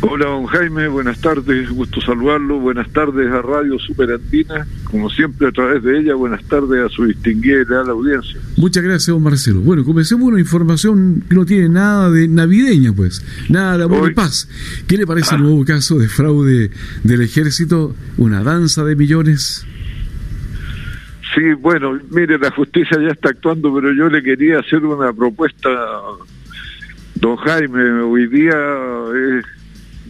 Hola, don Jaime, buenas tardes, gusto saludarlo. Buenas tardes a Radio Superandina, como siempre a través de ella, buenas tardes a su distinguida y leal audiencia. Muchas gracias, don Marcelo. Bueno, comencemos una información que no tiene nada de navideña, pues, nada de amor y paz. ¿Qué le parece el nuevo caso de fraude del ejército? ¿Una danza de millones? Sí, bueno, mire, la justicia ya está actuando, pero yo le quería hacer una propuesta, don Jaime. Hoy día es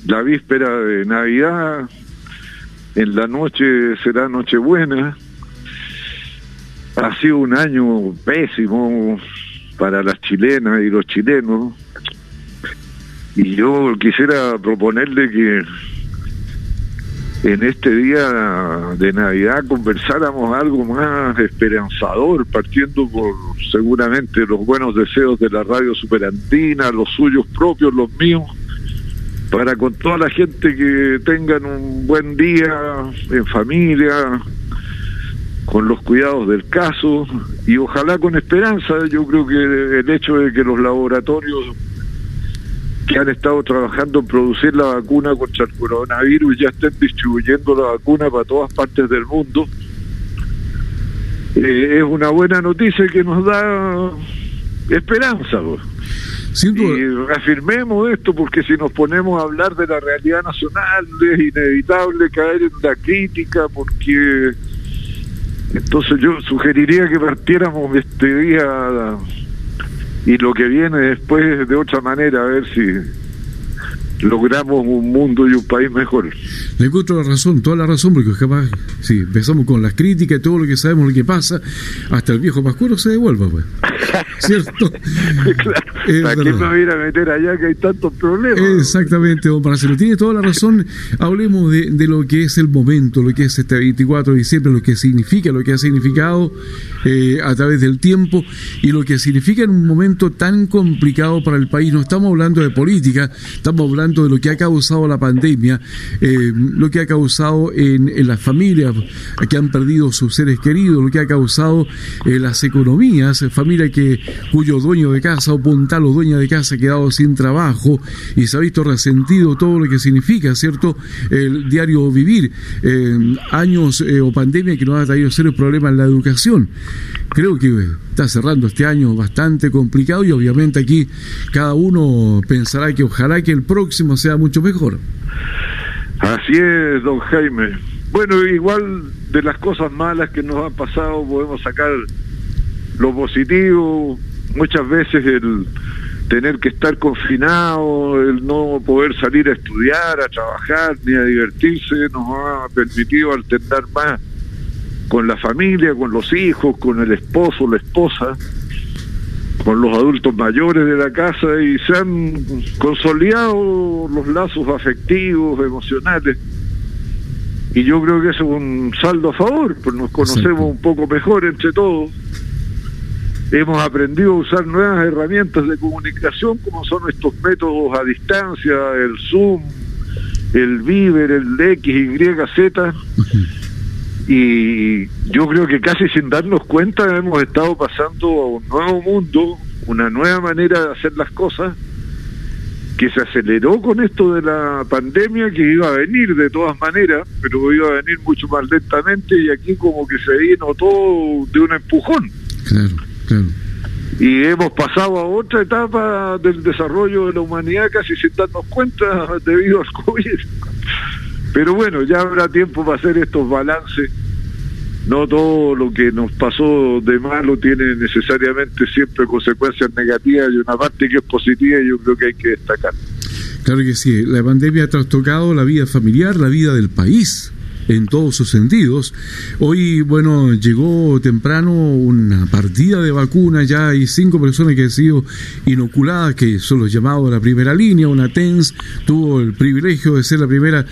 la víspera de Navidad, en la noche será Nochebuena. Ha sido un año pésimo para las chilenas y los chilenos. Y yo quisiera proponerle que en este día de Navidad conversáramos algo más esperanzador, partiendo por seguramente los buenos deseos de la radio superantina, los suyos propios, los míos, para con toda la gente que tengan un buen día en familia, con los cuidados del caso y ojalá con esperanza. Yo creo que el hecho de que los laboratorios que han estado trabajando en producir la vacuna contra el coronavirus ya estén distribuyendo la vacuna para todas partes del mundo, eh, es una buena noticia que nos da esperanza. Pues. Y reafirmemos esto porque si nos ponemos a hablar de la realidad nacional es inevitable caer en la crítica porque entonces yo sugeriría que partiéramos este día y lo que viene después de otra manera a ver si logramos un mundo y un país mejor. Le encuentro la razón, toda la razón, porque jamás, si empezamos con las críticas y todo lo que sabemos lo que pasa, hasta el viejo Pascuero se devuelva, pues. ¿Cierto? claro. ¿Para qué me voy a ir a meter allá que hay tantos problemas? Exactamente, don Marcelo. Tiene toda la razón. Hablemos de, de, lo que es el momento, lo que es este 24 de diciembre, lo que significa, lo que ha significado eh, a través del tiempo y lo que significa en un momento tan complicado para el país. No estamos hablando de política, estamos hablando de lo que ha causado la pandemia, eh, lo que ha causado en, las familias que han perdido sus seres queridos, lo que ha causado en las economías, familia que cuyo dueño de casa o puntal o dueña de casa ha quedado sin trabajo y se ha visto resentido todo lo que significa, ¿cierto? El diario vivir, eh, años eh, o pandemia que nos ha traído serios problemas en la educación. Creo que está cerrando este año bastante complicado y obviamente aquí cada uno pensará que ojalá que el próximo sea mucho mejor. Así es, don Jaime. Bueno, igual de las cosas malas que nos han pasado podemos sacar lo positivo. Muchas veces el tener que estar confinado, el no poder salir a estudiar, a trabajar ni a divertirse, nos ha permitido alternar más con la familia, con los hijos, con el esposo, la esposa, con los adultos mayores de la casa y se han consolidado los lazos afectivos, emocionales. Y yo creo que eso es un saldo a favor, pues nos conocemos un poco mejor entre todos. Hemos aprendido a usar nuevas herramientas de comunicación como son estos métodos a distancia, el Zoom, el Viber, el X, Y, Z. Y yo creo que casi sin darnos cuenta hemos estado pasando a un nuevo mundo, una nueva manera de hacer las cosas, que se aceleró con esto de la pandemia, que iba a venir de todas maneras, pero iba a venir mucho más lentamente y aquí como que se vino todo de un empujón. Claro, Y hemos pasado a otra etapa del desarrollo de la humanidad casi sin darnos cuenta debido al COVID. Pero bueno, ya habrá tiempo para hacer estos balances. No todo lo que nos pasó de malo tiene necesariamente siempre consecuencias negativas y una parte que es positiva yo creo que hay que destacar. Claro que sí, la pandemia ha trastocado la vida familiar, la vida del país en todos sus sentidos. Hoy, bueno, llegó temprano una partida de vacunas, ya hay cinco personas que han sido inoculadas, que son los llamados a la primera línea, una TENS tuvo el privilegio de ser la primera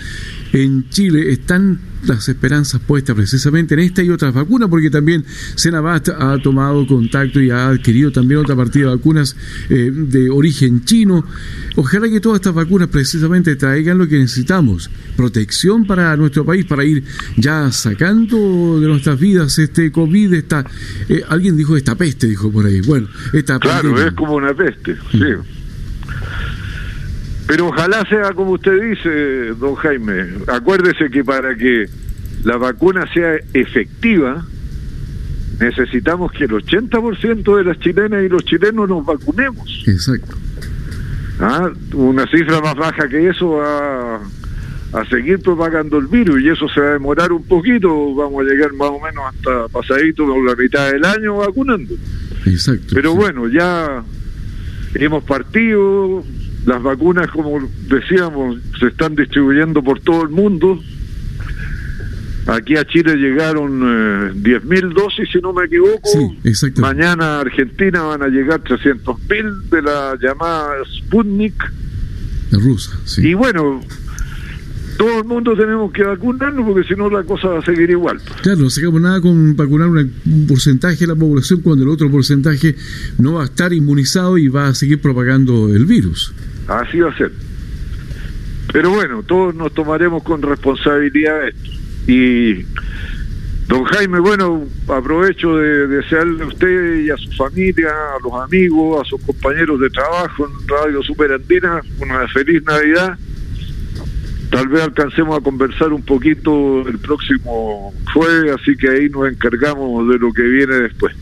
en Chile. Están las esperanzas puestas precisamente en esta y otras vacunas, porque también Senabast ha tomado contacto y ha adquirido también otra partida de vacunas eh, de origen chino. Ojalá que todas estas vacunas precisamente traigan lo que necesitamos, protección para nuestro país, para ir ya sacando de nuestras vidas este COVID, esta, eh, alguien dijo esta peste, dijo por ahí. Bueno, esta Claro, es como una peste, sí. Pero ojalá sea como usted dice, don Jaime. Acuérdese que para que la vacuna sea efectiva, necesitamos que el 80% de las chilenas y los chilenos nos vacunemos. Exacto. ¿Ah? Una cifra más baja que eso va a seguir propagando el virus y eso se va a demorar un poquito, vamos a llegar más o menos hasta pasadito con la mitad del año vacunando. Exacto. Pero bueno, ya hemos partido, las vacunas, como decíamos, se están distribuyendo por todo el mundo. Aquí a Chile llegaron eh, 10.000 dosis, si no me equivoco. Sí, Mañana a Argentina van a llegar 300.000 de la llamada Sputnik. La rusa, sí. Y bueno, todo el mundo tenemos que vacunarnos porque si no la cosa va a seguir igual. Claro, no sacamos nada con vacunar un porcentaje de la población cuando el otro porcentaje no va a estar inmunizado y va a seguir propagando el virus. Así va a ser. Pero bueno, todos nos tomaremos con responsabilidad esto. Y don Jaime, bueno, aprovecho de desearle a usted y a su familia, a los amigos, a sus compañeros de trabajo en Radio Superandina una feliz Navidad Tal vez alcancemos a conversar un poquito el próximo jueves, así que ahí nos encargamos de lo que viene después.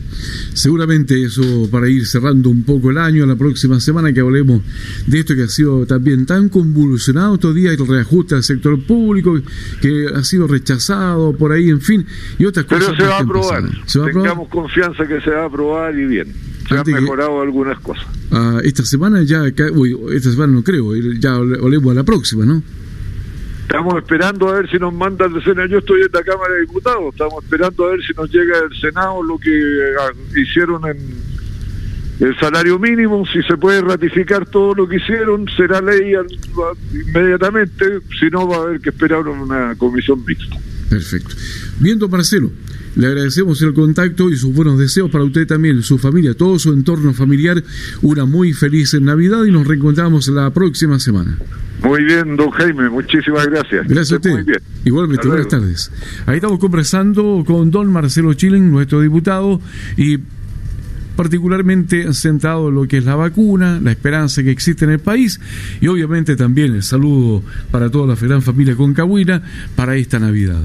Seguramente eso para ir cerrando un poco el año, la próxima semana que hablemos de esto que ha sido también tan convulsionado todavía el reajuste al sector público, que ha sido rechazado por ahí, en fin, y otras cosas. Pero se va a aprobar. Tengamos confianza que se va a aprobar y bien. Se han mejorado algunas cosas. Ah, esta semana ya, uy, esta semana no creo, ya hablemos a la próxima, ¿no? Estamos esperando a ver si nos manda el Senado. Yo estoy en la Cámara de Diputados. Estamos esperando a ver si nos llega del Senado lo que ah, hicieron en el salario mínimo. Si se puede ratificar todo lo que hicieron, será ley inmediatamente. Si no, va a haber que esperar una comisión mixta. Perfecto. Viendo Marcelo. Le agradecemos el contacto y sus buenos deseos para usted también, su familia, todo su entorno familiar. Una muy feliz Navidad y nos reencontramos la próxima semana. Muy bien, don Jaime, muchísimas gracias. Gracias a usted. Igualmente, buenas tardes. Ahí estamos conversando con don Marcelo Chilen, nuestro diputado, y particularmente centrado en lo que es la vacuna, la esperanza que existe en el país y obviamente también el saludo para toda la gran familia Concahuina para esta Navidad.